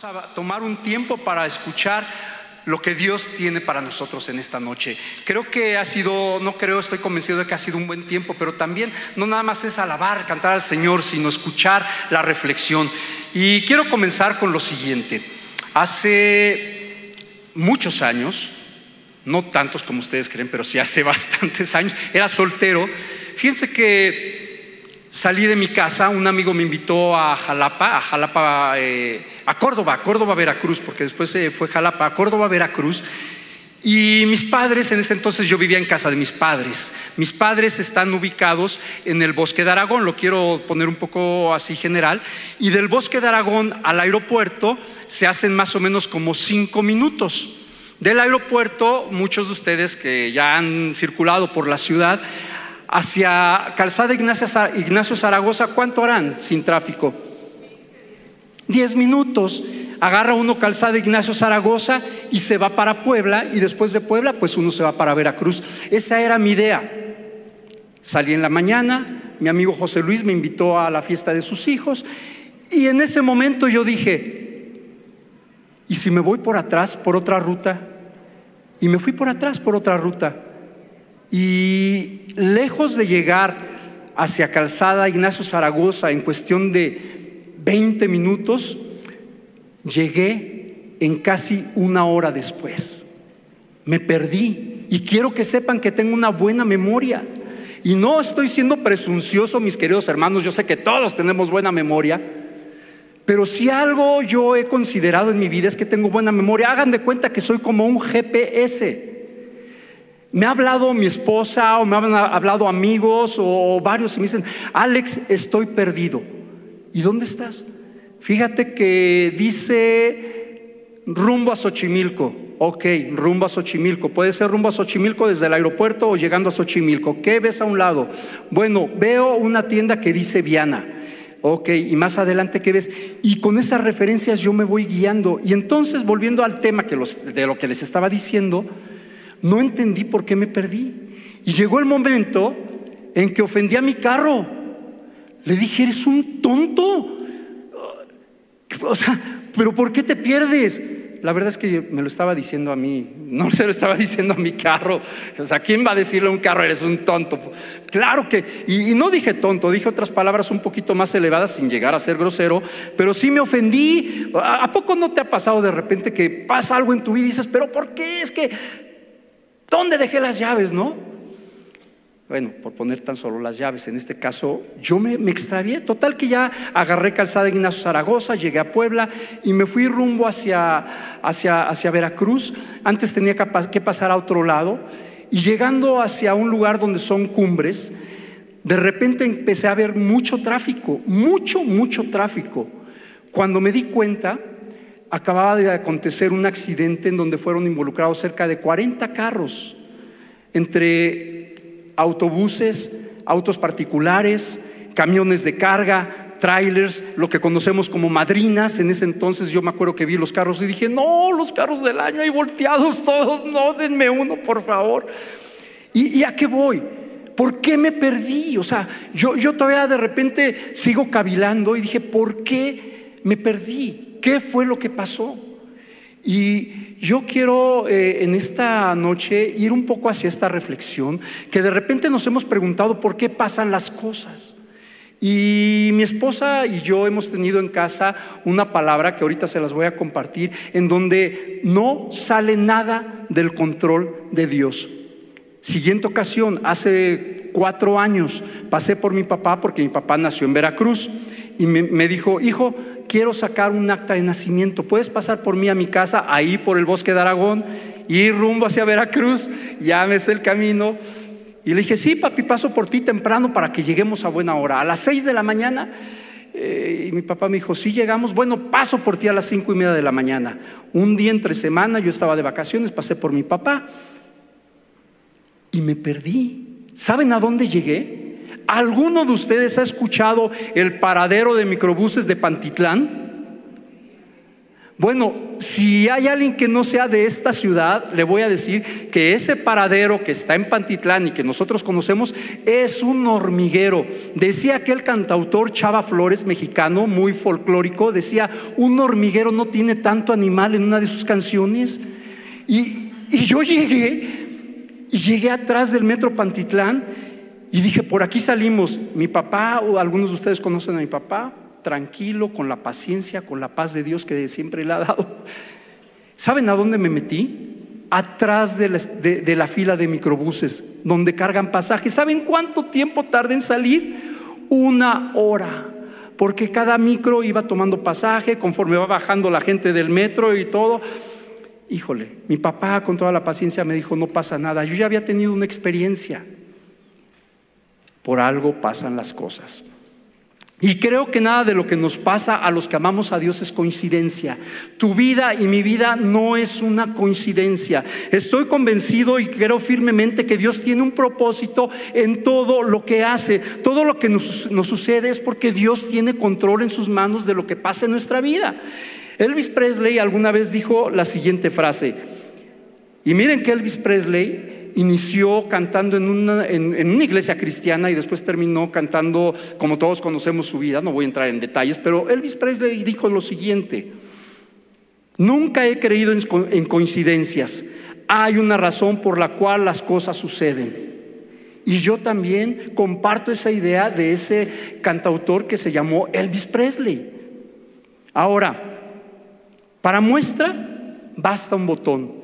A tomar un tiempo para escuchar lo que Dios tiene para nosotros en esta noche. Creo que ha sido, no creo, estoy convencido de que ha sido un buen tiempo, pero también no nada más es alabar, cantar al Señor, sino escuchar la reflexión. Y quiero comenzar con lo siguiente. Hace muchos años, no tantos como ustedes creen, pero sí hace bastantes años, era soltero. Fíjense que salí de mi casa, un amigo me invitó a Jalapa, a Jalapa, eh, a Córdoba, Córdoba, Veracruz, porque después fue Jalapa, a Córdoba, Veracruz. Y mis padres, en ese entonces yo vivía en casa de mis padres. Mis padres están ubicados en el bosque de Aragón, lo quiero poner un poco así general. Y del bosque de Aragón al aeropuerto se hacen más o menos como cinco minutos. Del aeropuerto, muchos de ustedes que ya han circulado por la ciudad, hacia Calzada Ignacio Zaragoza, ¿cuánto harán sin tráfico? Diez minutos. Agarra uno Calzada Ignacio Zaragoza y se va para Puebla y después de Puebla pues uno se va para Veracruz. Esa era mi idea. Salí en la mañana, mi amigo José Luis me invitó a la fiesta de sus hijos y en ese momento yo dije, ¿y si me voy por atrás, por otra ruta? Y me fui por atrás por otra ruta. Y lejos de llegar hacia Calzada Ignacio Zaragoza en cuestión de 20 minutos, llegué en casi una hora después. Me perdí y quiero que sepan que tengo una buena memoria. Y no estoy siendo presuncioso, mis queridos hermanos, yo sé que todos tenemos buena memoria, pero si algo yo he considerado en mi vida es que tengo buena memoria, hagan de cuenta que soy como un GPS. Me ha hablado mi esposa o me han hablado amigos o varios y me dicen, Alex, estoy perdido. ¿Y dónde estás? Fíjate que dice rumbo a Xochimilco. Ok, rumbo a Xochimilco. Puede ser rumbo a Xochimilco desde el aeropuerto o llegando a Xochimilco. ¿Qué ves a un lado? Bueno, veo una tienda que dice Viana. Ok, y más adelante, ¿qué ves? Y con esas referencias yo me voy guiando. Y entonces, volviendo al tema de lo que les estaba diciendo, no entendí por qué me perdí. Y llegó el momento en que ofendí a mi carro. Le dije, eres un tonto. O sea, pero ¿por qué te pierdes? La verdad es que me lo estaba diciendo a mí, no se lo estaba diciendo a mi carro. O sea, ¿quién va a decirle a un carro, eres un tonto? Claro que, y, no dije tonto, dije otras palabras un poquito más elevadas sin llegar a ser grosero, pero sí me ofendí. ¿A, ¿A poco no te ha pasado de repente que pasa algo en tu vida y dices, pero ¿por qué? Es que ¿Dónde dejé las llaves, no? Bueno, por poner tan solo las llaves, en este caso yo me, extravié. Total que ya agarré calzada de Ignacio Zaragoza, llegué a Puebla y me fui rumbo hacia, hacia, hacia Veracruz. Antes tenía que pasar a otro lado y llegando hacia un lugar donde son cumbres, de repente empecé a ver mucho tráfico, mucho, mucho tráfico. Cuando me di cuenta, acababa de acontecer un accidente en donde fueron involucrados cerca de 40 carros, entre autobuses, autos particulares, camiones de carga, trailers, lo que conocemos como madrinas. En ese entonces yo me acuerdo que vi los carros y dije, no, los carros del año hay volteados todos, no, denme uno, por favor. ¿Y, y a qué voy? ¿Por qué me perdí? O sea, yo, yo todavía de repente sigo cavilando y dije, ¿por qué me perdí? ¿Qué fue lo que pasó? Y yo quiero eh, en esta noche ir un poco hacia esta reflexión, que de repente nos hemos preguntado por qué pasan las cosas. Y mi esposa y yo hemos tenido en casa una palabra que ahorita se las voy a compartir, en donde no sale nada del control de Dios. Siguiente ocasión, hace cuatro años, pasé por mi papá porque mi papá nació en Veracruz y me dijo, hijo, quiero sacar un acta de nacimiento, ¿puedes pasar por mí a mi casa, ahí por el bosque de Aragón, ir rumbo hacia Veracruz? Ya me el camino. Y le dije, sí, papi, paso por ti temprano para que lleguemos a buena hora. A las seis de la mañana. Eh, y mi papá me dijo, sí llegamos, bueno, paso por ti a las cinco y media de la mañana. Un día entre semana, yo estaba de vacaciones, pasé por mi papá y me perdí. ¿Saben a dónde llegué? ¿Alguno de ustedes ha escuchado el paradero de microbuses de Pantitlán? Bueno, si hay alguien que no sea de esta ciudad, le voy a decir que ese paradero que está en Pantitlán y que nosotros conocemos es un hormiguero. Decía aquel cantautor Chava Flores, mexicano, muy folclórico, decía, un hormiguero no tiene tanto animal en una de sus canciones. Y, yo llegué, y llegué atrás del metro Pantitlán y dije, por aquí salimos. Mi papá, o algunos de ustedes conocen a mi papá, tranquilo, con la paciencia, con la paz de Dios que siempre le ha dado. ¿Saben a dónde me metí? Atrás de la, fila de microbuses, donde cargan pasajes. ¿Saben cuánto tiempo tarda en salir? Una hora porque cada micro iba tomando pasaje conforme va bajando la gente del metro y todo. Híjole, mi papá con toda la paciencia me dijo, no pasa nada, yo ya había tenido una experiencia. Por algo pasan las cosas. Y creo que nada de lo que nos pasa a los que amamos a Dios es coincidencia. Tu vida y mi vida no es una coincidencia. Estoy convencido y creo firmemente que Dios tiene un propósito en todo lo que hace. Todo lo que nos, sucede es porque Dios tiene control en sus manos de lo que pasa en nuestra vida. Elvis Presley alguna vez dijo la siguiente frase. Y miren que Elvis Presley inició cantando en una, en, una, iglesia cristiana y después terminó cantando, como todos conocemos su vida, no voy a entrar en detalles, pero Elvis Presley dijo lo siguiente, nunca he creído en coincidencias, hay una razón por la cual las cosas suceden. Y yo también comparto esa idea de ese cantautor que se llamó Elvis Presley. Ahora, para muestra, basta un botón.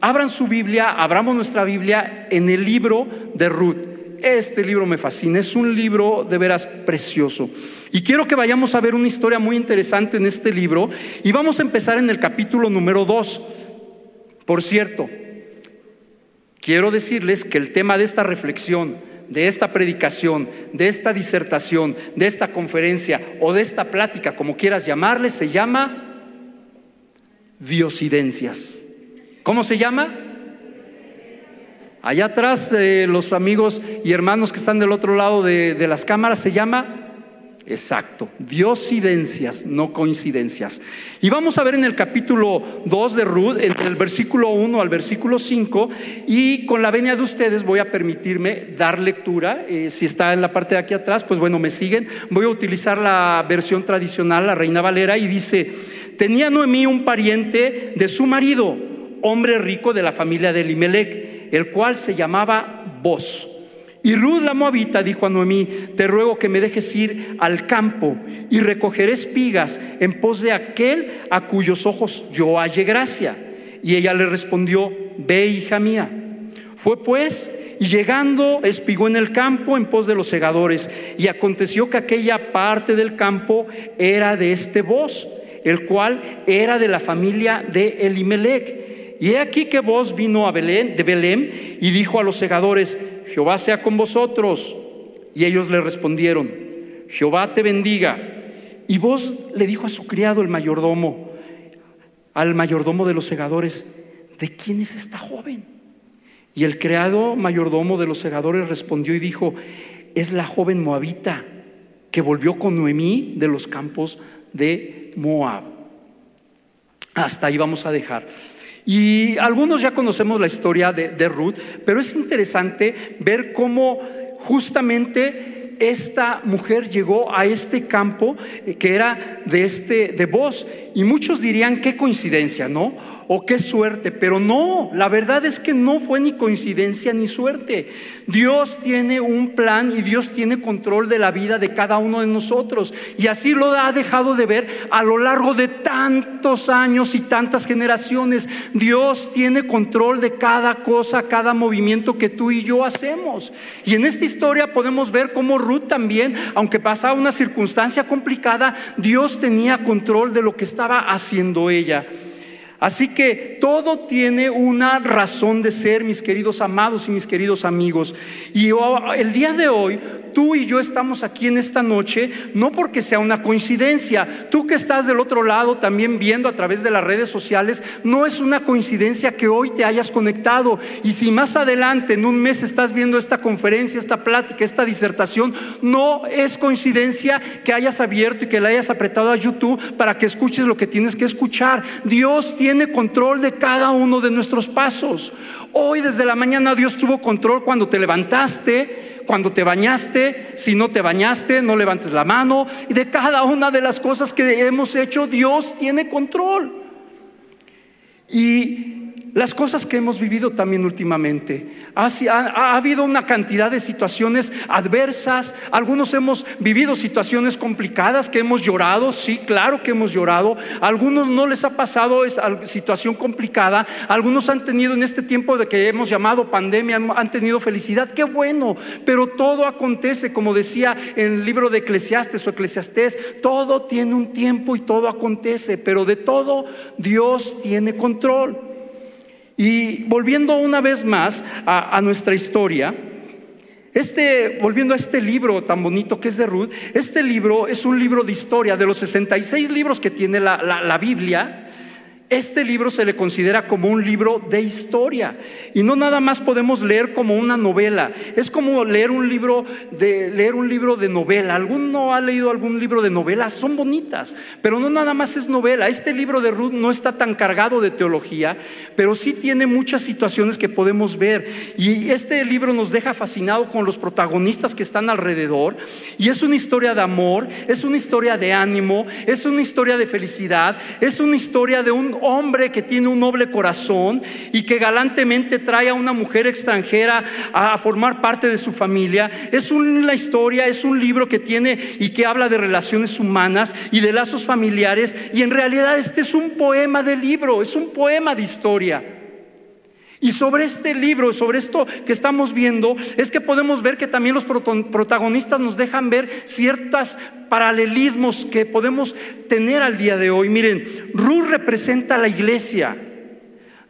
Abran su Biblia, abramos nuestra Biblia en el libro de Ruth. Este libro me fascina, es un libro de veras precioso. Y quiero que vayamos a ver una historia muy interesante en este libro y vamos a empezar en el capítulo número 2. Por cierto, quiero decirles que el tema de esta reflexión, de esta predicación, de esta disertación, de esta conferencia o de esta plática, como quieras llamarle, se llama diosidencias. ¿Cómo se llama? Allá atrás, los amigos y hermanos que están del otro lado de, de las cámaras, se llama Exacto, diosidencias, no coincidencias. Y vamos a ver en el capítulo 2 de Ruth, entre el versículo 1 al versículo 5, y con la venia de ustedes voy a permitirme dar lectura. Eh, si está en la parte de aquí atrás, pues bueno, me siguen. Voy a utilizar la versión tradicional, la Reina Valera, y dice, tenía Noemí un pariente de su marido hombre rico de la familia de Elimelech, el cual se llamaba Boz. Y Ruth la Moabita dijo a Noemí, te ruego que me dejes ir al campo y recoger espigas en pos de aquel a cuyos ojos yo halle gracia. Y ella le respondió, ve hija mía. Fue pues y llegando espigó en el campo en pos de los segadores. Y aconteció que aquella parte del campo era de este Boz, el cual era de la familia de Elimelech y he aquí que vos vino a Belén, de Belén y dijo a los segadores, Jehová sea con vosotros. Y ellos le respondieron, Jehová te bendiga. Y vos le dijo a su criado, el mayordomo, al mayordomo de los segadores, ¿de quién es esta joven? Y el criado mayordomo de los segadores respondió y dijo, es la joven moabita que volvió con Noemí de los campos de Moab. Hasta ahí vamos a dejar. Y algunos ya conocemos la historia de, Ruth, pero es interesante ver cómo justamente esta mujer llegó a este campo eh, que era de este de voz y muchos dirían qué coincidencia, ¿no? O qué suerte, pero no, la verdad es que no fue ni coincidencia ni suerte. Dios tiene un plan y Dios tiene control de la vida de cada uno de nosotros. Y así lo ha dejado de ver a lo largo de tantos años y tantas generaciones. Dios tiene control de cada cosa, cada movimiento que tú y yo hacemos. Y en esta historia podemos ver cómo Ruth también, aunque pasaba una circunstancia complicada, Dios tenía control de lo que estaba haciendo ella. Así que todo tiene una razón de ser, mis queridos amados y mis queridos amigos. Y el día de hoy tú y yo estamos aquí en esta noche, no porque sea una coincidencia. Tú que estás del otro lado también viendo a través de las redes sociales, no es una coincidencia que hoy te hayas conectado. Y si más adelante, en un mes, estás viendo esta conferencia, esta plática, esta disertación, no es coincidencia que hayas abierto y que le hayas apretado a YouTube para que escuches lo que tienes que escuchar. Dios tiene control de cada uno de nuestros pasos. Hoy desde la mañana Dios tuvo control cuando te levantaste, cuando te bañaste, si no te bañaste, no levantes la mano. Y de cada una de las cosas que hemos hecho, Dios tiene control. Y las cosas que hemos vivido también últimamente. Ha, habido una cantidad de situaciones adversas. Algunos hemos vivido situaciones complicadas que hemos llorado. Sí, claro que hemos llorado. algunos no les ha pasado esa situación complicada. Algunos han tenido en este tiempo de que hemos llamado pandemia, han tenido felicidad. Qué bueno. Pero todo acontece, como decía en el libro de Eclesiastes o Eclesiastés, todo tiene un tiempo y todo acontece. Pero de todo Dios tiene control. Y volviendo una vez más a, nuestra historia, este, volviendo a este libro tan bonito que es de Ruth, este libro es un libro de historia. De los 66 libros que tiene la, la Biblia, este libro se le considera como un libro de historia y no nada más podemos leer como una novela. Es como leer un libro de leer un libro de novela. ¿Alguno ha leído algún libro de novela? Son bonitas, pero no nada más es novela. Este libro de Ruth no está tan cargado de teología, pero sí tiene muchas situaciones que podemos ver y este libro nos deja fascinado con los protagonistas que están alrededor y es una historia de amor, es una historia de ánimo, es una historia de felicidad, es una historia de un hombre que tiene un noble corazón y que galantemente trae a una mujer extranjera a formar parte de su familia. Es una historia, es un libro que tiene y que habla de relaciones humanas y de lazos familiares. Y en realidad este es un poema de libro, es un poema de historia. Y sobre este libro, sobre esto que estamos viendo, es que podemos ver que también los protagonistas nos dejan ver ciertos paralelismos que podemos tener al día de hoy. Miren, Ruth representa a la iglesia,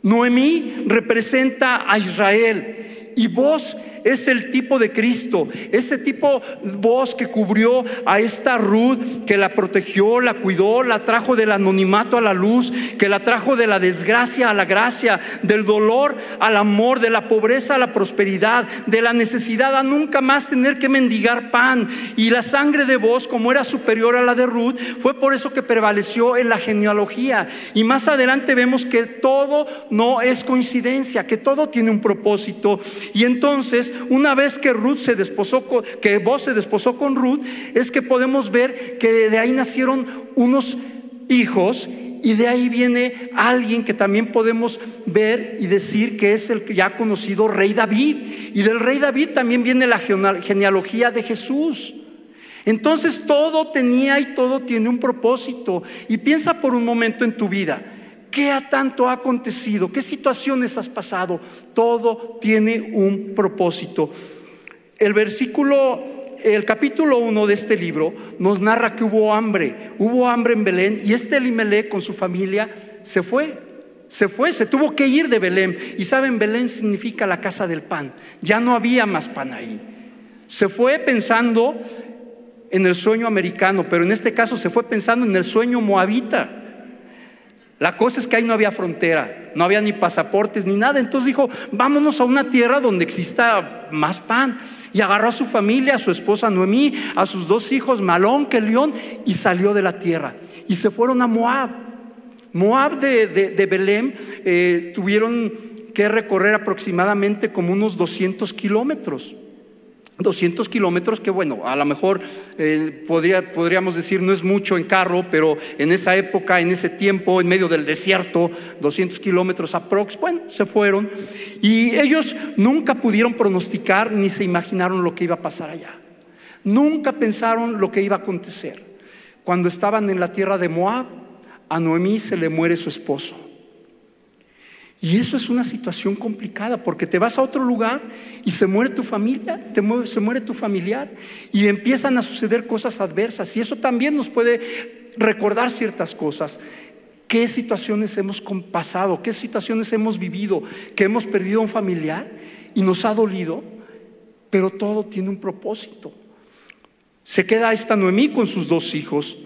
Noemí representa a Israel y vos es el tipo de Cristo, ese tipo voz que cubrió a esta Ruth, que la protegió, la cuidó, la trajo del anonimato a la luz, que la trajo de la desgracia a la gracia, del dolor al amor, de la pobreza a la prosperidad, de la necesidad a nunca más tener que mendigar pan. Y la sangre de vos, como era superior a la de Ruth, fue por eso que prevaleció en la genealogía. Y más adelante vemos que todo no es coincidencia, que todo tiene un propósito. Y entonces una vez que Ruth se desposó, que vos se desposó con Ruth, es que podemos ver que de ahí nacieron unos hijos y de ahí viene alguien que también podemos ver y decir que es el ya conocido rey David. Y del rey David también viene la genealogía de Jesús. Entonces todo tenía y todo tiene un propósito. Y piensa por un momento en tu vida. ¿Qué tanto ha acontecido? ¿Qué situaciones has pasado? Todo tiene un propósito. El versículo, el capítulo 1 de este libro nos narra que hubo hambre. Hubo hambre en Belén y este Elimelech con su familia se fue. Se fue, se tuvo que ir de Belén. Y saben, Belén significa la casa del pan. Ya no había más pan ahí. Se fue pensando en el sueño americano, pero en este caso se fue pensando en el sueño moabita. La cosa es que ahí no había frontera, no había ni pasaportes ni nada. Entonces dijo, vámonos a una tierra donde exista más pan. Y agarró a su familia, a su esposa Noemí, a sus dos hijos, Malón, que León, y salió de la tierra. Y se fueron a Moab. Moab de, Belém eh, tuvieron que recorrer aproximadamente como unos 200 kilómetros. 200 kilómetros, que bueno, a lo mejor eh, podríamos decir no es mucho en carro, pero en esa época, en ese tiempo, en medio del desierto, 200 kilómetros aprox, bueno, se fueron. Y ellos nunca pudieron pronosticar ni se imaginaron lo que iba a pasar allá. Nunca pensaron lo que iba a acontecer. Cuando estaban en la tierra de Moab, a Noemí se le muere su esposo. Y eso es una situación complicada porque te vas a otro lugar y se muere tu familia, te muere, se muere tu familiar y empiezan a suceder cosas adversas. Y eso también nos puede recordar ciertas cosas. ¿Qué situaciones hemos pasado? ¿Qué situaciones hemos vivido? Que hemos perdido a un familiar y nos ha dolido, pero todo tiene un propósito. Se queda esta Noemí con sus dos hijos.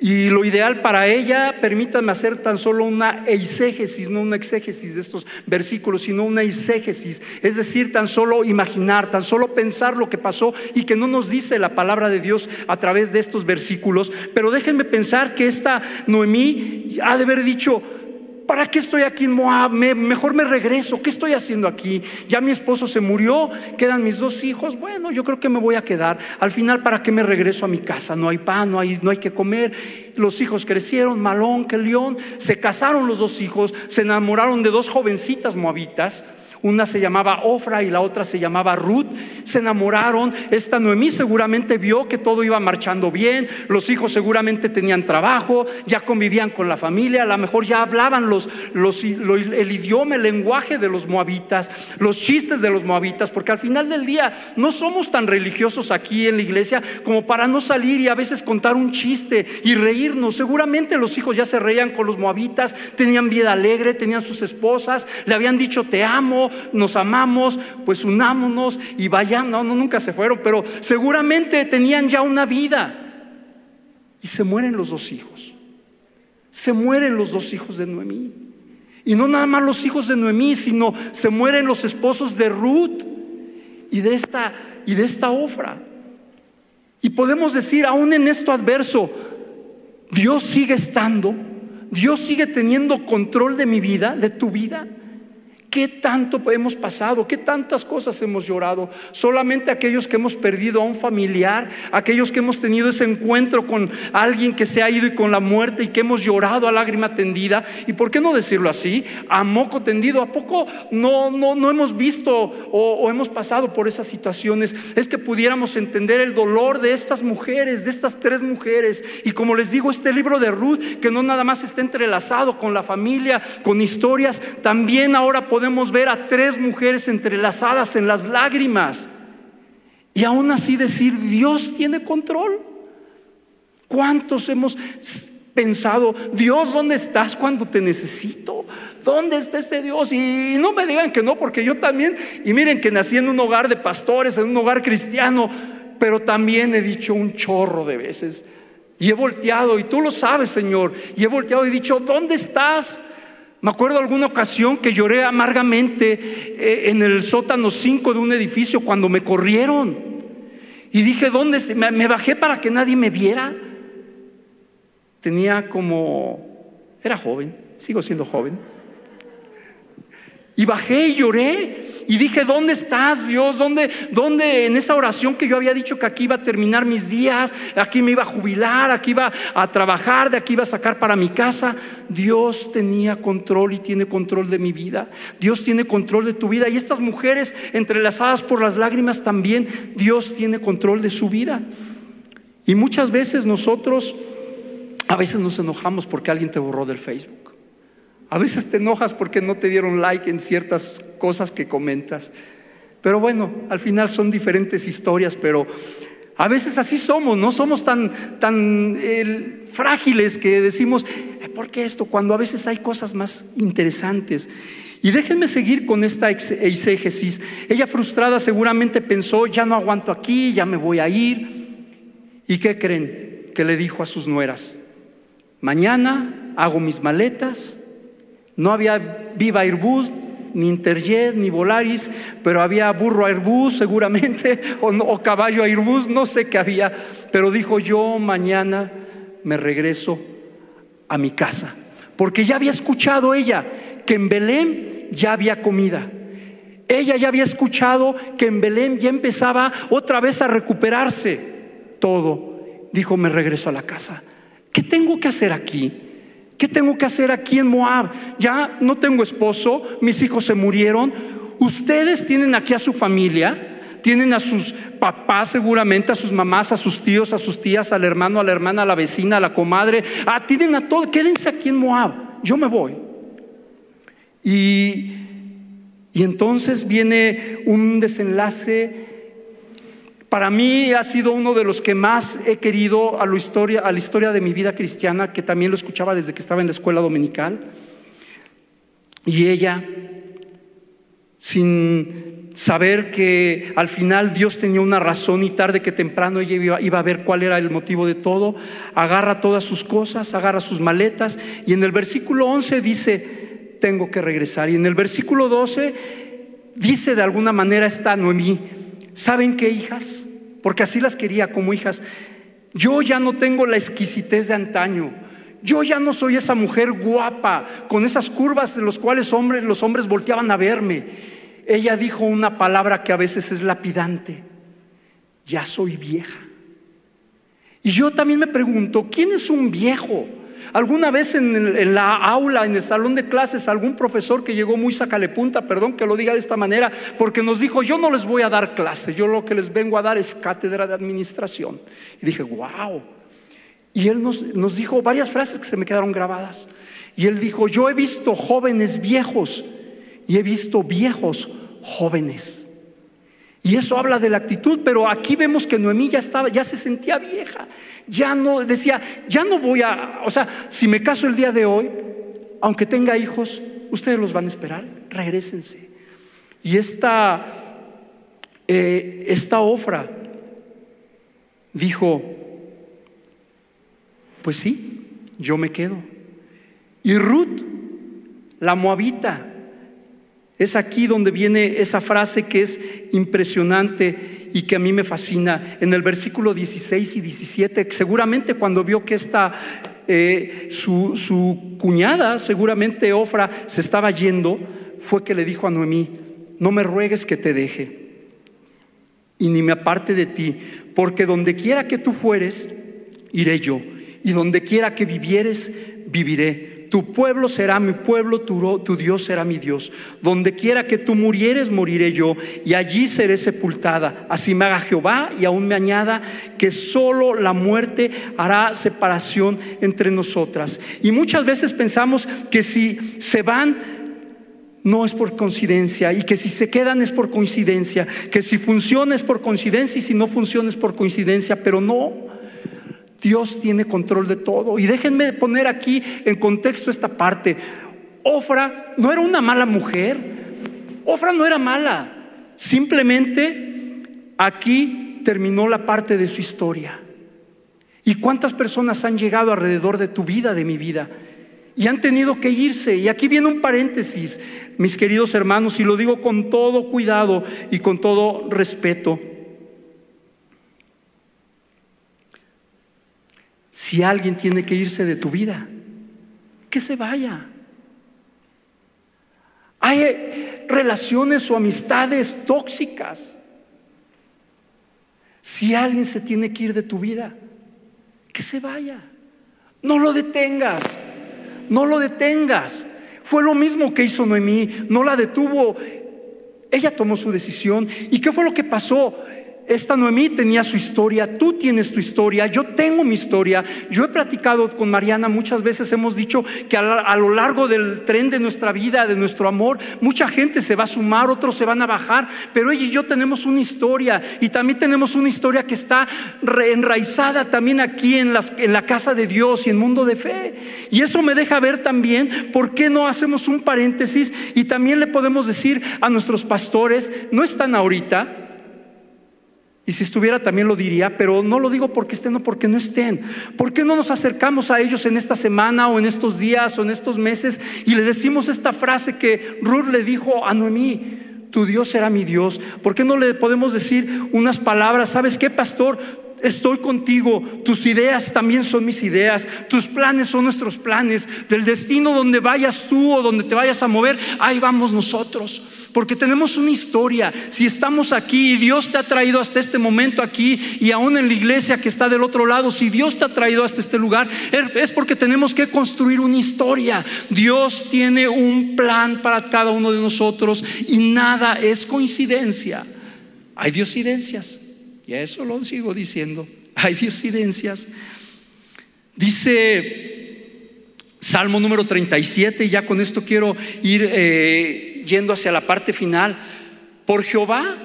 Y lo ideal para ella, permítanme hacer tan solo una eisegesis, no una exégesis de estos versículos, sino una eisegesis, es decir, tan solo imaginar, tan solo pensar lo que pasó y que no nos dice la palabra de Dios a través de estos versículos. Pero déjenme pensar que esta Noemí ha de haber dicho, ¿Para qué estoy aquí en Moab? mejor me regreso. ¿Qué estoy haciendo aquí? Ya mi esposo se murió, quedan mis dos hijos. Bueno, yo creo que me voy a quedar. Al final, ¿para qué me regreso a mi casa? No hay pan, no hay, no hay que comer. Los hijos crecieron, Malón, que León. Se casaron los dos hijos, se enamoraron de dos jovencitas moabitas. Una se llamaba Ofra y la otra se llamaba Ruth. Se enamoraron. Esta Noemí seguramente vio que todo iba marchando bien. Los hijos seguramente tenían trabajo, ya convivían con la familia. A lo mejor ya hablaban el idioma, el lenguaje de los moabitas, los chistes de los moabitas. Porque al final del día no somos tan religiosos aquí en la iglesia como para no salir y a veces contar un chiste y reírnos. Seguramente los hijos ya se reían con los moabitas, tenían vida alegre, tenían sus esposas, le habían dicho te amo nos amamos, pues unámonos y vayan. No, no, nunca se fueron, pero seguramente tenían ya una vida. Y se mueren los dos hijos. Se mueren los dos hijos de Noemí. Y no nada más los hijos de Noemí, sino se mueren los esposos de Ruth y de esta y de esta Ofra. Y podemos decir, aún en esto adverso, Dios sigue estando, Dios sigue teniendo control de mi vida, de tu vida. ¿Qué tanto hemos pasado? ¿Qué tantas cosas hemos llorado? Solamente aquellos que hemos perdido a un familiar, aquellos que hemos tenido ese encuentro con alguien que se ha ido y con la muerte y que hemos llorado a lágrima tendida. ¿Y por qué no decirlo así? A moco tendido. ¿A poco no, no, no hemos visto o, o hemos pasado por esas situaciones? Es que pudiéramos entender el dolor de estas mujeres, de estas tres mujeres. Y como les digo, este libro de Ruth, que no nada más está entrelazado con la familia, con historias, también ahora podemos podemos ver a tres mujeres entrelazadas en las lágrimas y aún así decir, Dios tiene control. ¿Cuántos hemos pensado, Dios, ¿dónde estás cuando te necesito? ¿Dónde está ese Dios? Y no me digan que no, porque yo también, y miren que nací en un hogar de pastores, en un hogar cristiano, pero también he dicho un chorro de veces. Y he volteado, y tú lo sabes, Señor, y he volteado y he dicho, ¿dónde estás? Me acuerdo alguna ocasión que lloré amargamente eh, en el sótano 5 de un edificio cuando me corrieron. Y dije, ¿dónde? Me, me bajé para que nadie me viera. Tenía como, era joven, sigo siendo joven. Y bajé y lloré. Y dije, ¿dónde estás, Dios? ¿Dónde, ¿Dónde en esa oración que yo había dicho que aquí iba a terminar mis días, aquí me iba a jubilar, aquí iba a trabajar, de aquí iba a sacar para mi casa? Dios tenía control y tiene control de mi vida. Dios tiene control de tu vida. Y estas mujeres entrelazadas por las lágrimas también, Dios tiene control de su vida. Y muchas veces nosotros, a veces nos enojamos porque alguien te borró del Facebook. A veces te enojas porque no te dieron like en ciertas cosas que comentas. Pero bueno, al final son diferentes historias, pero a veces así somos, no somos tan, tan frágiles que decimos, eh, ¿por qué esto? Cuando a veces hay cosas más interesantes. Y déjenme seguir con esta exégesis. Ella frustrada seguramente pensó, ya no aguanto aquí, ya me voy a ir. ¿Y qué creen? Que le dijo a sus nueras, mañana hago mis maletas no había Viva Airbus, ni Interjet, ni Volaris, pero había burro Airbus seguramente, o, o caballo Airbus, no sé qué había. Pero dijo, yo mañana me regreso a mi casa. Porque ya había escuchado ella que en Belén ya había comida. Ella ya había escuchado que en Belén ya empezaba otra vez a recuperarse todo. Dijo, me regreso a la casa. ¿Qué tengo que hacer aquí? ¿Qué tengo que hacer aquí en Moab? Ya no tengo esposo, mis hijos se murieron. Ustedes tienen aquí a su familia, tienen a sus papás seguramente, a sus mamás, a sus tíos, a sus tías, al hermano, a la hermana, a la vecina, a la comadre. Ah, tienen a todos. Quédense aquí en Moab. Yo me voy. Y, y entonces viene un desenlace para mí ha sido uno de los que más he querido a la historia, a la historia de mi vida cristiana, que también lo escuchaba desde que estaba en la escuela dominical. Y ella sin saber que al final Dios tenía una razón y tarde que temprano ella iba, a ver cuál era el motivo de todo, agarra todas sus cosas, agarra sus maletas y en el versículo 11 dice, tengo que regresar. Y en el versículo 12 dice de alguna manera esta Noemí, ¿saben qué hijas? Porque así las quería como hijas. Yo ya no tengo la exquisitez de antaño. Yo ya no soy esa mujer guapa con esas curvas de los cuales hombres, los hombres volteaban a verme. Ella dijo una palabra que a veces es lapidante. Ya soy vieja. Y yo también me pregunto, ¿quién es un viejo? Alguna vez en, la aula, en el salón de clases, algún profesor que llegó muy punta, perdón que lo diga de esta manera, porque nos dijo, yo no les voy a dar clase, yo lo que les vengo a dar es cátedra de administración. Y dije, wow. Y él nos, nos dijo varias frases que se me quedaron grabadas. Y él dijo, yo he visto jóvenes viejos y he visto viejos jóvenes. Y eso habla de la actitud, pero aquí vemos que Noemí ya estaba, ya se sentía vieja ya no, decía, ya no voy a, o sea, si me caso el día de hoy, aunque tenga hijos, ustedes los van a esperar, regresense. Y esta, eh, esta ofra dijo, pues sí, yo me quedo. Y Ruth, la moabita, es aquí donde viene esa frase que es impresionante y que a mí me fascina. En el versículo 16 y 17, seguramente cuando vio que esta, eh, su, su cuñada, seguramente Ofra, se estaba yendo, fue que le dijo a Noemí, no me ruegues que te deje. Y ni me aparte de ti, porque donde quiera que tú fueres, iré yo, y donde quiera que vivieres, viviré tu pueblo será mi pueblo, tu, Dios será mi Dios. Donde quiera que tú murieres, moriré yo, y allí seré sepultada. Así me haga Jehová y aún me añada que solo la muerte hará separación entre nosotras. Y muchas veces pensamos que si se van, no es por coincidencia y que si se quedan es por coincidencia, que si funciona es por coincidencia y si no funciona es por coincidencia, pero no. Dios tiene control de todo. Y déjenme poner aquí en contexto esta parte. Ofra no era una mala mujer. Ofra no era mala. Simplemente aquí terminó la parte de su historia. ¿Y cuántas personas han llegado alrededor de tu vida, de mi vida? Y han tenido que irse. Y aquí viene un paréntesis, mis queridos hermanos, y lo digo con todo cuidado y con todo respeto. Si alguien tiene que irse de tu vida, que se vaya. Hay relaciones o amistades tóxicas. Si alguien se tiene que ir de tu vida, que se vaya. No lo detengas. No lo detengas. Fue lo mismo que hizo Noemí. No la detuvo. Ella tomó su decisión. ¿Y qué fue lo que pasó? Esta Noemí tenía su historia, tú tienes tu historia, yo tengo mi historia. Yo he platicado con Mariana muchas veces, hemos dicho que a, lo largo del tren de nuestra vida, de nuestro amor, mucha gente se va a sumar, otros se van a bajar, pero ella y yo tenemos una historia y también tenemos una historia que está enraizada también aquí en, en la casa de Dios y en mundo de fe. Y eso me deja ver también por qué no hacemos un paréntesis y también le podemos decir a nuestros pastores, no están ahorita, y si estuviera también lo diría, pero no lo digo porque estén o porque no estén. ¿Por qué no nos acercamos a ellos en esta semana o en estos días o en estos meses y le decimos esta frase que Ruth le dijo a Noemí? Tu Dios será mi Dios. ¿Por qué no le podemos decir unas palabras? ¿Sabes qué, pastor? Estoy contigo, tus ideas también son mis ideas, tus planes son nuestros planes, del destino donde vayas tú o donde te vayas a mover, ahí vamos nosotros, porque tenemos una historia, si estamos aquí y Dios te ha traído hasta este momento aquí y aún en la iglesia que está del otro lado, si Dios te ha traído hasta este lugar, es porque tenemos que construir una historia, Dios tiene un plan para cada uno de nosotros y nada es coincidencia, hay diosidencias. Y a eso lo sigo diciendo. Hay disidencias. Dice Salmo número 37, y ya con esto quiero ir eh, yendo hacia la parte final. Por Jehová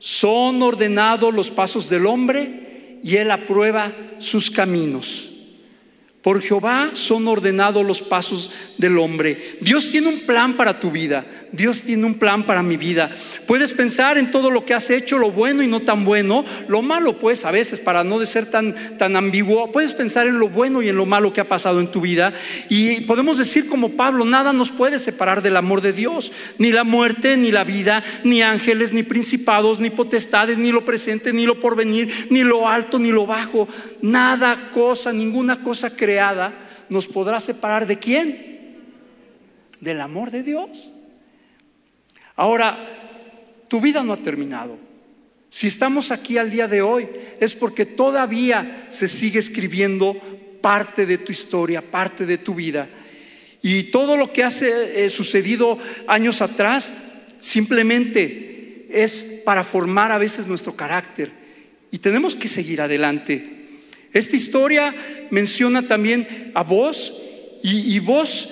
son ordenados los pasos del hombre y él aprueba sus caminos. Por Jehová son ordenados los pasos del hombre. Dios tiene un plan para tu vida. Dios tiene un plan para mi vida. Puedes pensar en todo lo que has hecho, lo bueno y no tan bueno, lo malo pues a veces para no ser tan, tan ambiguo, puedes pensar en lo bueno y en lo malo que ha pasado en tu vida y podemos decir como Pablo, nada nos puede separar del amor de Dios, ni la muerte, ni la vida, ni ángeles, ni principados, ni potestades, ni lo presente, ni lo porvenir, ni lo alto, ni lo bajo, nada cosa, ninguna cosa creada nos podrá separar de quién? Del amor de Dios. Ahora, tu vida no ha terminado. Si estamos aquí al día de hoy es porque todavía se sigue escribiendo parte de tu historia, parte de tu vida. Y todo lo que ha eh, sucedido años atrás simplemente es para formar a veces nuestro carácter. Y tenemos que seguir adelante. Esta historia menciona también a vos y, vos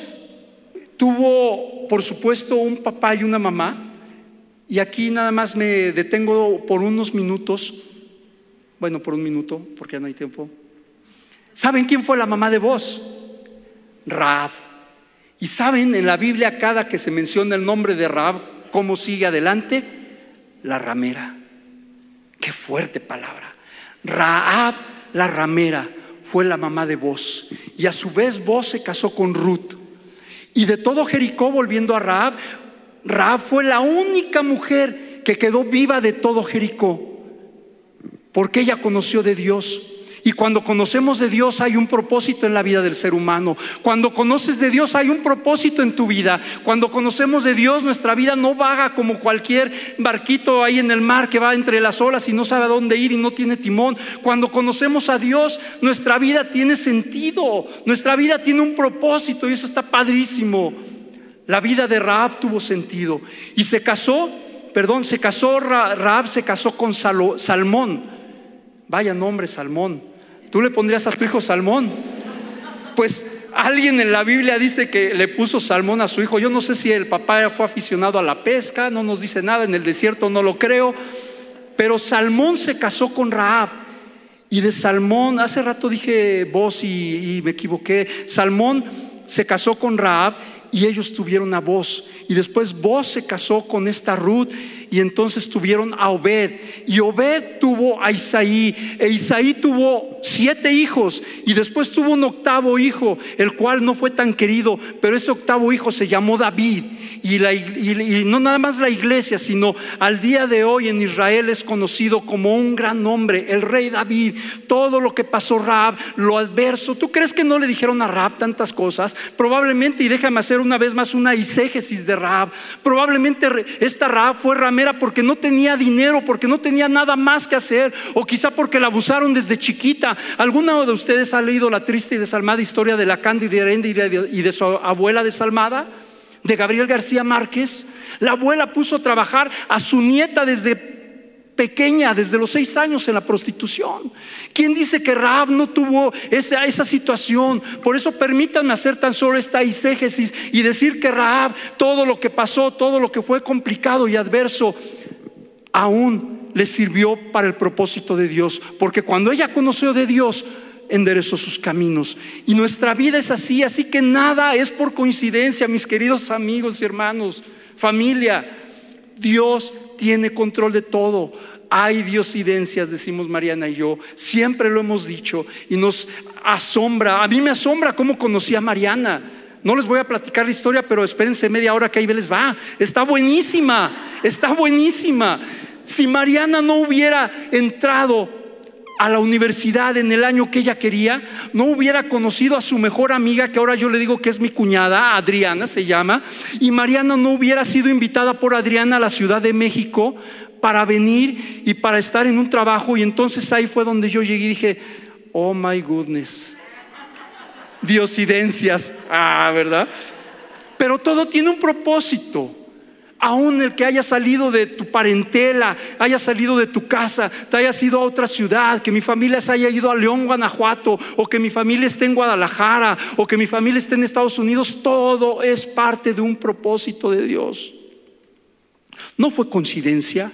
tuvo, por supuesto, un papá y una mamá. Y aquí nada más me detengo por unos minutos. Bueno, por un minuto, porque ya no hay tiempo. ¿Saben quién fue la mamá de vos? Raab. Y saben en la Biblia cada que se menciona el nombre de Raab, cómo sigue adelante, la ramera. Qué fuerte palabra. Raab la ramera fue la mamá de Boz. Y a su vez Boz se casó con Ruth. Y de todo Jericó, volviendo a Raab, Raab fue la única mujer que quedó viva de todo Jericó. Porque ella conoció de Dios. Y cuando conocemos de Dios hay un propósito en la vida del ser humano. Cuando conoces de Dios hay un propósito en tu vida. Cuando conocemos de Dios nuestra vida no vaga como cualquier barquito ahí en el mar que va entre las olas y no sabe a dónde ir y no tiene timón. Cuando conocemos a Dios nuestra vida tiene sentido. Nuestra vida tiene un propósito y eso está padrísimo. La vida de Raab tuvo sentido. Y se casó, perdón, se casó, Raab se casó con Salmón. Vaya nombre, Salmón. ¿Tú le pondrías a tu hijo Salmón? Pues alguien en la Biblia dice que le puso Salmón a su hijo. Yo no sé si el papá fue aficionado a la pesca, no nos dice nada, en el desierto no lo creo. Pero Salmón se casó con Raab. Y de Salmón, hace rato dije vos y, me equivoqué, Salmón se casó con Raab y ellos tuvieron a voz. Y después vos se casó con esta Ruth y entonces tuvieron a Obed. Y Obed tuvo a Isaí. E Isaí tuvo siete hijos y después tuvo un octavo hijo, el cual no fue tan querido, pero ese octavo hijo se llamó David. Y, no nada más la iglesia, sino al día de hoy en Israel es conocido como un gran hombre, el rey David. Todo lo que pasó Raab, lo adverso. ¿Tú crees que no le dijeron a Raab tantas cosas? Probablemente, y déjame hacer una vez más una iségesis de Raab, probablemente esta Raab fue ramera porque no tenía dinero, porque no tenía nada más que hacer, o quizá porque la abusaron desde chiquita. ¿Alguna de ustedes ha leído la triste y desalmada historia de la Cándida y de su abuela desalmada? de Gabriel García Márquez. La abuela puso a trabajar a su nieta desde pequeña, desde los seis años en la prostitución. ¿Quién dice que Raab no tuvo esa, situación? Por eso permítanme hacer tan solo esta iségesis y decir que Raab, todo lo que pasó, todo lo que fue complicado y adverso, aún le sirvió para el propósito de Dios. Porque cuando ella conoció de Dios, enderezó sus caminos. Y nuestra vida es así, así que nada es por coincidencia, mis queridos amigos y hermanos, familia. Dios tiene control de todo. Hay diosidencias, decimos Mariana y yo, siempre lo hemos dicho y nos asombra. A mí me asombra cómo conocí a Mariana. No les voy a platicar la historia, pero espérense media hora que ahí les va. Está buenísima, está buenísima. Si Mariana no hubiera entrado a la universidad en el año que ella quería, no hubiera conocido a su mejor amiga, que ahora yo le digo que es mi cuñada, Adriana se llama, y Mariana no hubiera sido invitada por Adriana a la Ciudad de México para venir y para estar en un trabajo. Y entonces ahí fue donde yo llegué y dije, oh my goodness, diosidencias, ah, ¿verdad? Pero todo tiene un propósito aún el que haya salido de tu parentela, haya salido de tu casa, te haya ido a otra ciudad, que mi familia se haya ido a León, Guanajuato, o que mi familia esté en Guadalajara, o que mi familia esté en Estados Unidos, todo es parte de un propósito de Dios. No fue coincidencia.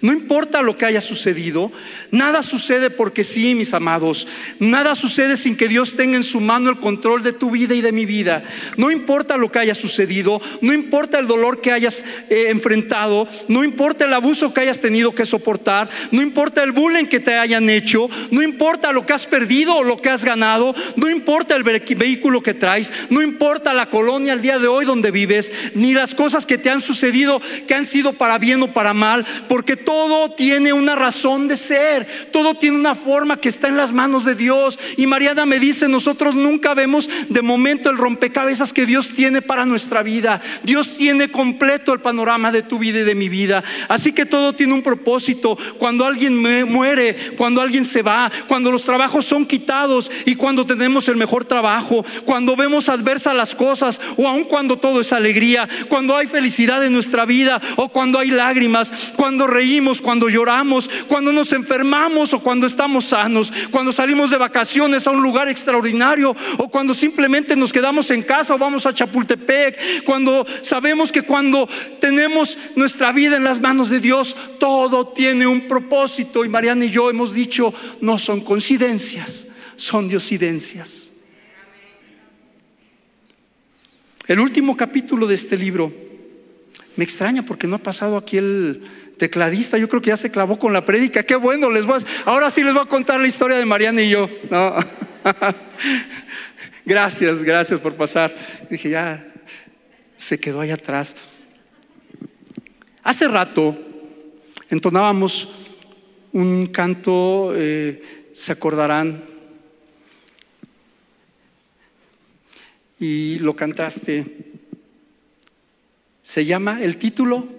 No importa lo que haya sucedido, nada sucede porque sí, mis amados. Nada sucede sin que Dios tenga en su mano el control de tu vida y de mi vida. No importa lo que haya sucedido, no importa el dolor que hayas eh, enfrentado, no importa el abuso que hayas tenido que soportar, no importa el bullying que te hayan hecho, no importa lo que has perdido o lo que has ganado, no importa el vehículo que traes, no importa la colonia al día de hoy donde vives, ni las cosas que te han sucedido que han sido para bien o para mal, porque todo tiene una razón de ser, todo tiene una forma que está en las manos de Dios. Y Mariana me dice, nosotros nunca vemos de momento el rompecabezas que Dios tiene para nuestra vida. Dios tiene completo el panorama de tu vida y de mi vida. Así que todo tiene un propósito. Cuando alguien muere, cuando alguien se va, cuando los trabajos son quitados y cuando tenemos el mejor trabajo, cuando vemos adversas las cosas o aun cuando todo es alegría, cuando hay felicidad en nuestra vida o cuando hay lágrimas, cuando reímos, cuando lloramos, cuando nos enfermamos o cuando estamos sanos, cuando salimos de vacaciones a un lugar extraordinario o cuando simplemente nos quedamos en casa o vamos a Chapultepec, cuando sabemos que cuando tenemos nuestra vida en las manos de Dios, todo tiene un propósito y Mariana y yo hemos dicho, no son coincidencias, son diosidencias. El último capítulo de este libro me extraña porque no ha pasado aquí el tecladista. Yo creo que ya se clavó con la prédica. Qué bueno, les voy ahora sí les voy a contar la historia de Mariana y yo. gracias, gracias por pasar. Dije, ya se quedó ahí atrás. Hace rato entonábamos un canto, eh, se acordarán, y lo cantaste. Se llama el título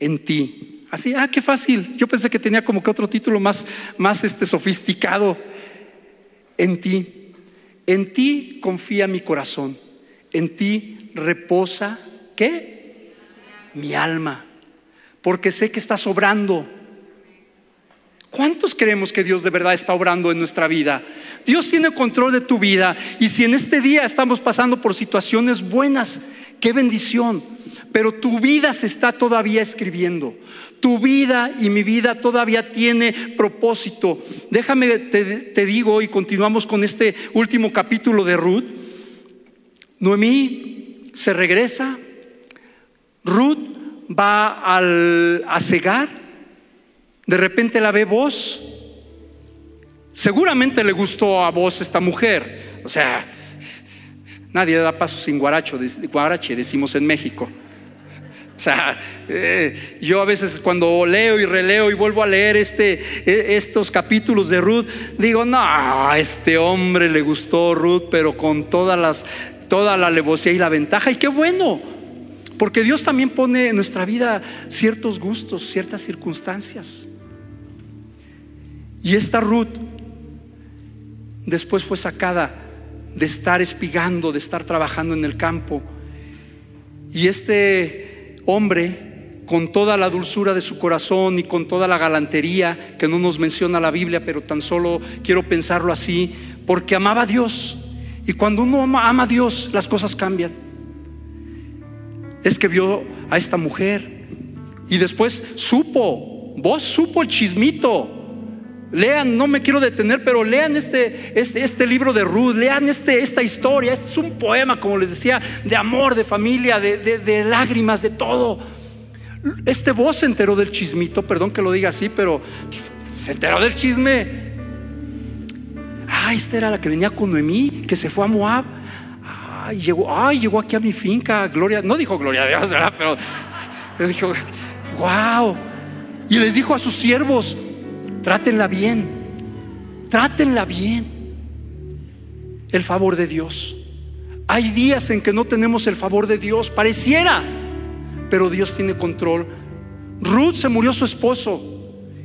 En ti. Así, ah, qué fácil. Yo pensé que tenía como que otro título más, más este, sofisticado. En ti. En ti confía mi corazón. En ti reposa, ¿qué? Mi alma. Porque sé que estás obrando. ¿Cuántos creemos que Dios de verdad está obrando en nuestra vida? Dios tiene control de tu vida y si en este día estamos pasando por situaciones buenas, qué bendición. Pero tu vida se está todavía escribiendo. Tu vida y mi vida todavía tiene propósito. Déjame, te, digo, y continuamos con este último capítulo de Ruth. Noemí se regresa. Ruth va al, a cegar. De repente la ve vos Seguramente le gustó a vos esta mujer. O sea, nadie da paso sin guaracho, guarache, decimos en México. O sea, eh, yo a veces cuando leo y releo y vuelvo a leer este, e, estos capítulos de Ruth, digo, no, a este hombre le gustó Ruth, pero con todas las, toda la alevosía y la ventaja. Y qué bueno, porque Dios también pone en nuestra vida ciertos gustos, ciertas circunstancias. Y esta Ruth después fue sacada de estar espigando, de estar trabajando en el campo. Y este hombre, con toda la dulzura de su corazón y con toda la galantería que no nos menciona la Biblia, pero tan solo quiero pensarlo así, porque amaba a Dios. Y cuando uno ama, ama a Dios, las cosas cambian. Es que vio a esta mujer y después supo, vos supo el chismito, Lean, no me quiero detener, pero lean este, este, este, libro de Ruth, lean este, esta historia. Este es un poema, como les decía, de amor, de familia, de, de lágrimas, de todo. Este voz se enteró del chismito, perdón que lo diga así, pero se enteró del chisme. Ah, esta era la que venía con Noemí, que se fue a Moab. Ay, llegó, ay, llegó aquí a mi finca, Gloria, no dijo Gloria a Dios, ¿verdad? Pero dijo, wow. Y les dijo a sus siervos, Trátenla bien. Trátenla bien. El favor de Dios. Hay días en que no tenemos el favor de Dios, pareciera, pero Dios tiene control. Ruth se murió su esposo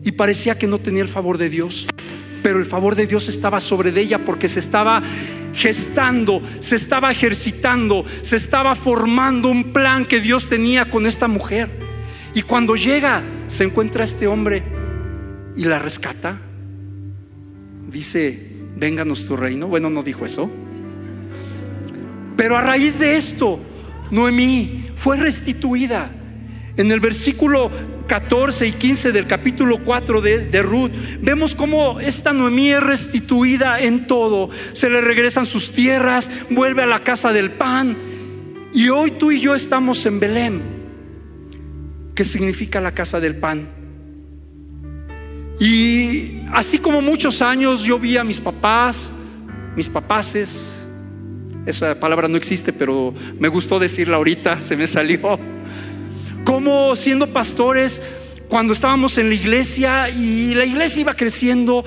y parecía que no tenía el favor de Dios, pero el favor de Dios estaba sobre ella porque se estaba gestando, se estaba ejercitando, se estaba formando un plan que Dios tenía con esta mujer. Y cuando llega, se encuentra este hombre y la rescata. Dice, vénganos tu reino. Bueno, no dijo eso. Pero a raíz de esto, Noemí fue restituida. En el versículo 14 y 15 del capítulo 4 de, de, Ruth, vemos cómo esta Noemí es restituida en todo. Se le regresan sus tierras, vuelve a la casa del pan. Y hoy tú y yo estamos en Belén, que significa la casa del pan. Y así como muchos años yo vi a mis papás, mis papaces, esa palabra no existe, pero me gustó decirla ahorita, se me salió. Como siendo pastores, cuando estábamos en la iglesia y la iglesia iba creciendo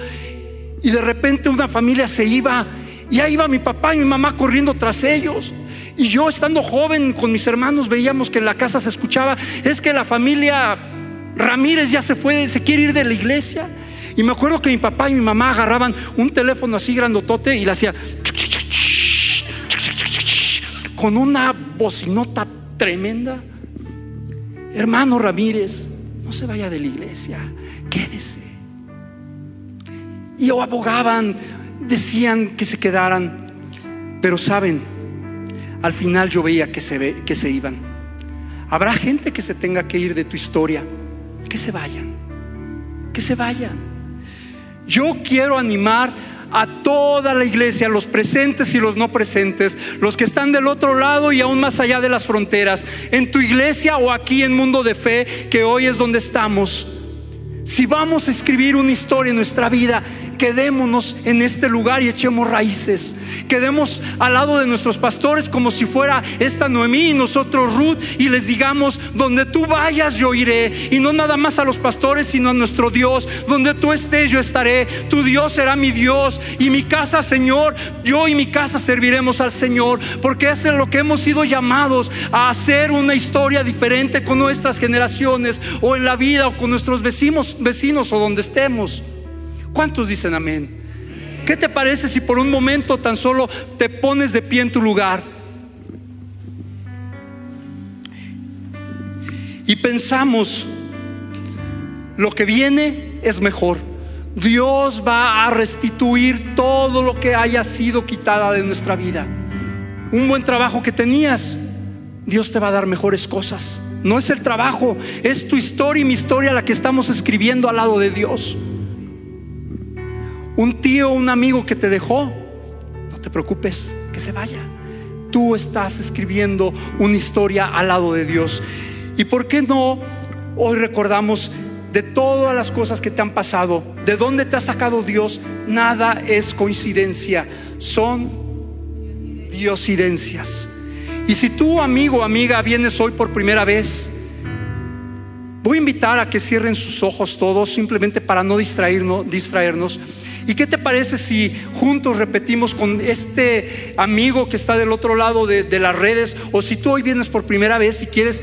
y de repente una familia se iba y ahí iba mi papá y mi mamá corriendo tras ellos. Y yo estando joven con mis hermanos veíamos que en la casa se escuchaba, es que la familia Ramírez ya se fue, se quiere ir de la iglesia. Y me acuerdo que mi papá y mi mamá agarraban un teléfono así grandotote y le hacía con una bocinota tremenda. Hermano Ramírez, no se vaya de la iglesia, quédese. Y abogaban, decían que se quedaran, pero saben, al final yo veía que se, que se iban. Habrá gente que se tenga que ir de tu historia, que se vayan, que se vayan. Yo quiero animar a toda la iglesia, los presentes y los no presentes, los que están del otro lado y aún más allá de las fronteras, en tu iglesia o aquí en Mundo de Fe, que hoy es donde estamos. Si vamos a escribir una historia en nuestra vida, quedémonos en este lugar y echemos raíces. Quedemos al lado de nuestros pastores como si fuera esta Noemí y nosotros Ruth y les digamos, donde tú vayas yo iré. Y no nada más a los pastores, sino a nuestro Dios. Donde tú estés yo estaré. Tu Dios será mi Dios y mi casa, Señor. Yo y mi casa serviremos al Señor. Porque es lo que hemos sido llamados a hacer una historia diferente con nuestras generaciones o en la vida o con nuestros vecinos, vecinos o donde estemos. ¿Cuántos dicen amén? ¿Qué te parece si por un momento tan solo te pones de pie en tu lugar? Y pensamos, lo que viene es mejor. Dios va a restituir todo lo que haya sido quitada de nuestra vida. Un buen trabajo que tenías, Dios te va a dar mejores cosas. No es el trabajo, es tu historia y mi historia la que estamos escribiendo al lado de Dios un tío, un amigo que te dejó, no te preocupes, que se vaya. Tú estás escribiendo una historia al lado de Dios. ¿Y por qué no hoy recordamos de todas las cosas que te han pasado, de dónde te ha sacado Dios? Nada es coincidencia, son diosidencias. Y si tú, amigo o amiga, vienes hoy por primera vez, voy a invitar a que cierren sus ojos todos, simplemente para no distraernos. distraernos ¿Y qué te parece si juntos repetimos con este amigo que está del otro lado de, las redes? O si tú hoy vienes por primera vez y quieres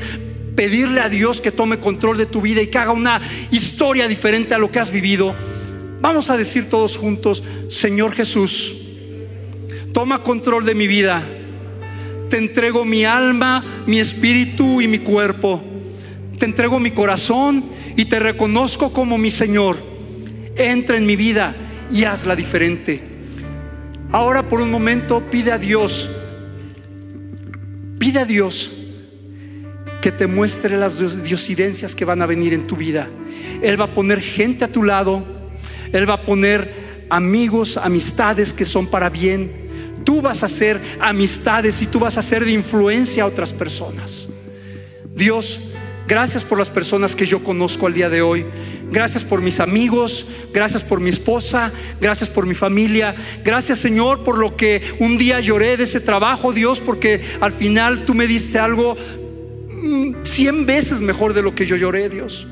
pedirle a Dios que tome control de tu vida y que haga una historia diferente a lo que has vivido. Vamos a decir todos juntos, Señor Jesús, toma control de mi vida. Te entrego mi alma, mi espíritu y mi cuerpo. Te entrego mi corazón y te reconozco como mi Señor. Entra en mi vida y hazla diferente. Ahora por un momento pide a Dios, pide a Dios que te muestre las diosidencias que van a venir en tu vida. Él va a poner gente a tu lado, Él va a poner amigos, amistades que son para bien. Tú vas a hacer amistades y tú vas a ser de influencia a otras personas. Dios, gracias por las personas que yo conozco al día de hoy. Gracias por mis amigos, gracias por mi esposa, gracias por mi familia. Gracias Señor por lo que un día lloré de ese trabajo, Dios, porque al final tú me diste algo mm, cien veces mejor de lo que yo lloré, Dios.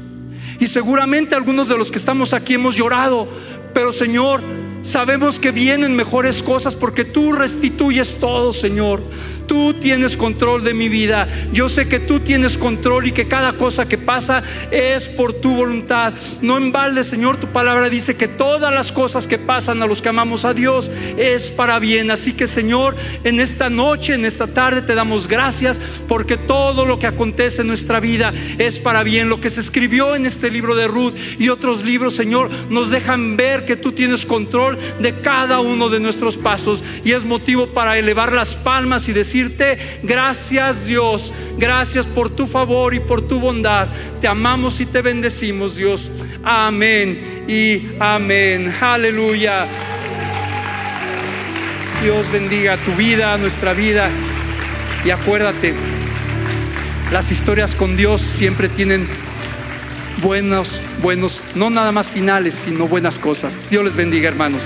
Y seguramente algunos de los que estamos aquí hemos llorado, pero Señor, sabemos que vienen mejores cosas porque tú restituyes todo, Señor. Tú tienes control de mi vida. Yo sé que tú tienes control y que cada cosa que pasa es por tu voluntad. No en balde, Señor, tu palabra dice que todas las cosas que pasan a los que amamos a Dios es para bien. Así que, Señor, en esta noche, en esta tarde, te damos gracias porque todo lo que acontece en nuestra vida es para bien. Lo que se escribió en este libro de Ruth y otros libros, Señor, nos dejan ver que tú tienes control de cada uno de nuestros pasos y es motivo para elevar las palmas y gracias Dios, gracias por tu favor y por tu bondad. Te amamos y te bendecimos, Dios. Amén y amén. Aleluya. Dios bendiga tu vida, nuestra vida. Y acuérdate, las historias con Dios siempre tienen buenos, buenos, no nada más finales, sino buenas cosas. Dios les bendiga, hermanos.